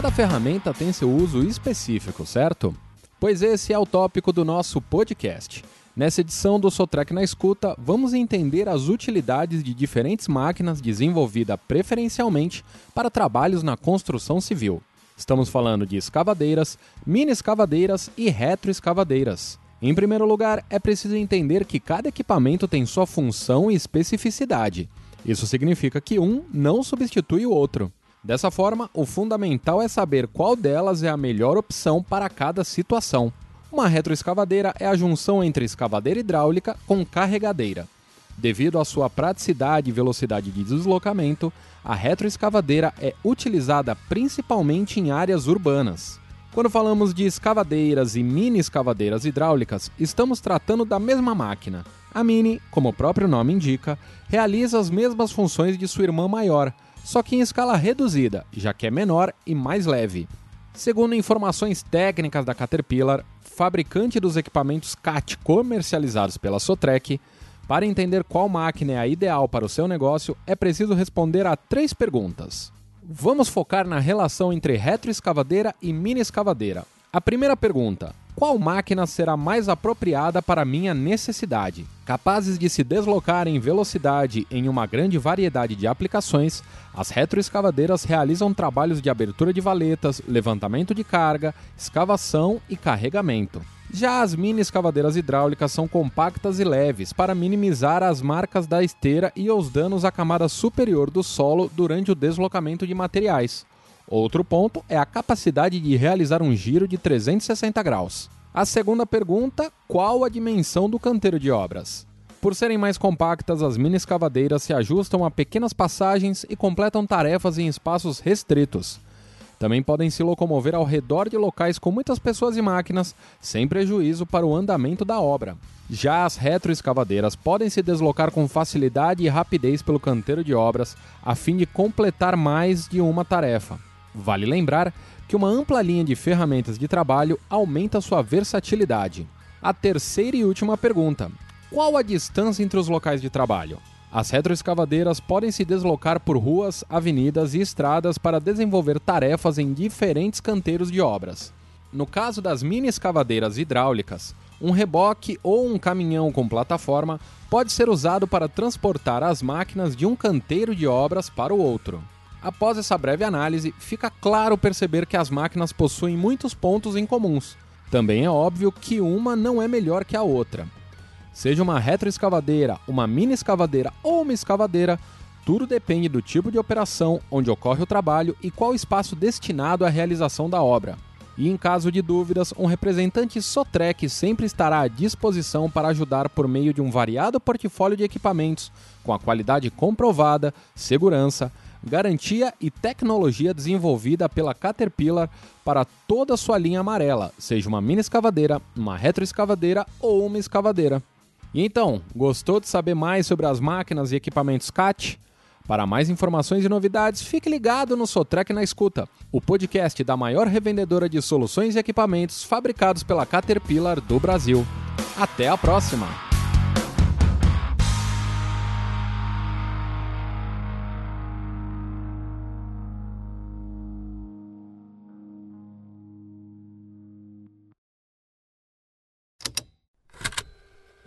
Cada ferramenta tem seu uso específico, certo? Pois esse é o tópico do nosso podcast. Nessa edição do Sotrec na Escuta, vamos entender as utilidades de diferentes máquinas desenvolvidas preferencialmente para trabalhos na construção civil. Estamos falando de escavadeiras, mini escavadeiras e retroescavadeiras. Em primeiro lugar, é preciso entender que cada equipamento tem sua função e especificidade. Isso significa que um não substitui o outro. Dessa forma, o fundamental é saber qual delas é a melhor opção para cada situação. Uma retroescavadeira é a junção entre escavadeira hidráulica com carregadeira. Devido à sua praticidade e velocidade de deslocamento, a retroescavadeira é utilizada principalmente em áreas urbanas. Quando falamos de escavadeiras e mini escavadeiras hidráulicas, estamos tratando da mesma máquina. A Mini, como o próprio nome indica, realiza as mesmas funções de sua irmã maior, só que em escala reduzida, já que é menor e mais leve. Segundo informações técnicas da Caterpillar, fabricante dos equipamentos CAT comercializados pela Sotrec, para entender qual máquina é a ideal para o seu negócio, é preciso responder a três perguntas. Vamos focar na relação entre retroescavadeira e mini escavadeira. A primeira pergunta: qual máquina será mais apropriada para minha necessidade? Capazes de se deslocar em velocidade em uma grande variedade de aplicações, as retroescavadeiras realizam trabalhos de abertura de valetas, levantamento de carga, escavação e carregamento. Já as mini escavadeiras hidráulicas são compactas e leves para minimizar as marcas da esteira e os danos à camada superior do solo durante o deslocamento de materiais. Outro ponto é a capacidade de realizar um giro de 360 graus. A segunda pergunta: qual a dimensão do canteiro de obras? Por serem mais compactas, as mini escavadeiras se ajustam a pequenas passagens e completam tarefas em espaços restritos. Também podem se locomover ao redor de locais com muitas pessoas e máquinas, sem prejuízo para o andamento da obra. Já as retroescavadeiras podem se deslocar com facilidade e rapidez pelo canteiro de obras, a fim de completar mais de uma tarefa. Vale lembrar que uma ampla linha de ferramentas de trabalho aumenta sua versatilidade. A terceira e última pergunta: qual a distância entre os locais de trabalho? As retroescavadeiras podem se deslocar por ruas, avenidas e estradas para desenvolver tarefas em diferentes canteiros de obras. No caso das mini escavadeiras hidráulicas, um reboque ou um caminhão com plataforma pode ser usado para transportar as máquinas de um canteiro de obras para o outro. Após essa breve análise, fica claro perceber que as máquinas possuem muitos pontos em comuns. Também é óbvio que uma não é melhor que a outra. Seja uma retroescavadeira, uma mini escavadeira ou uma escavadeira, tudo depende do tipo de operação, onde ocorre o trabalho e qual espaço destinado à realização da obra. E em caso de dúvidas, um representante Sotrec sempre estará à disposição para ajudar por meio de um variado portfólio de equipamentos com a qualidade comprovada, segurança, garantia e tecnologia desenvolvida pela Caterpillar para toda a sua linha amarela, seja uma mini escavadeira, uma retroescavadeira ou uma escavadeira. E então, gostou de saber mais sobre as máquinas e equipamentos CAT? Para mais informações e novidades, fique ligado no Sotrec na Escuta, o podcast da maior revendedora de soluções e equipamentos fabricados pela Caterpillar do Brasil. Até a próxima!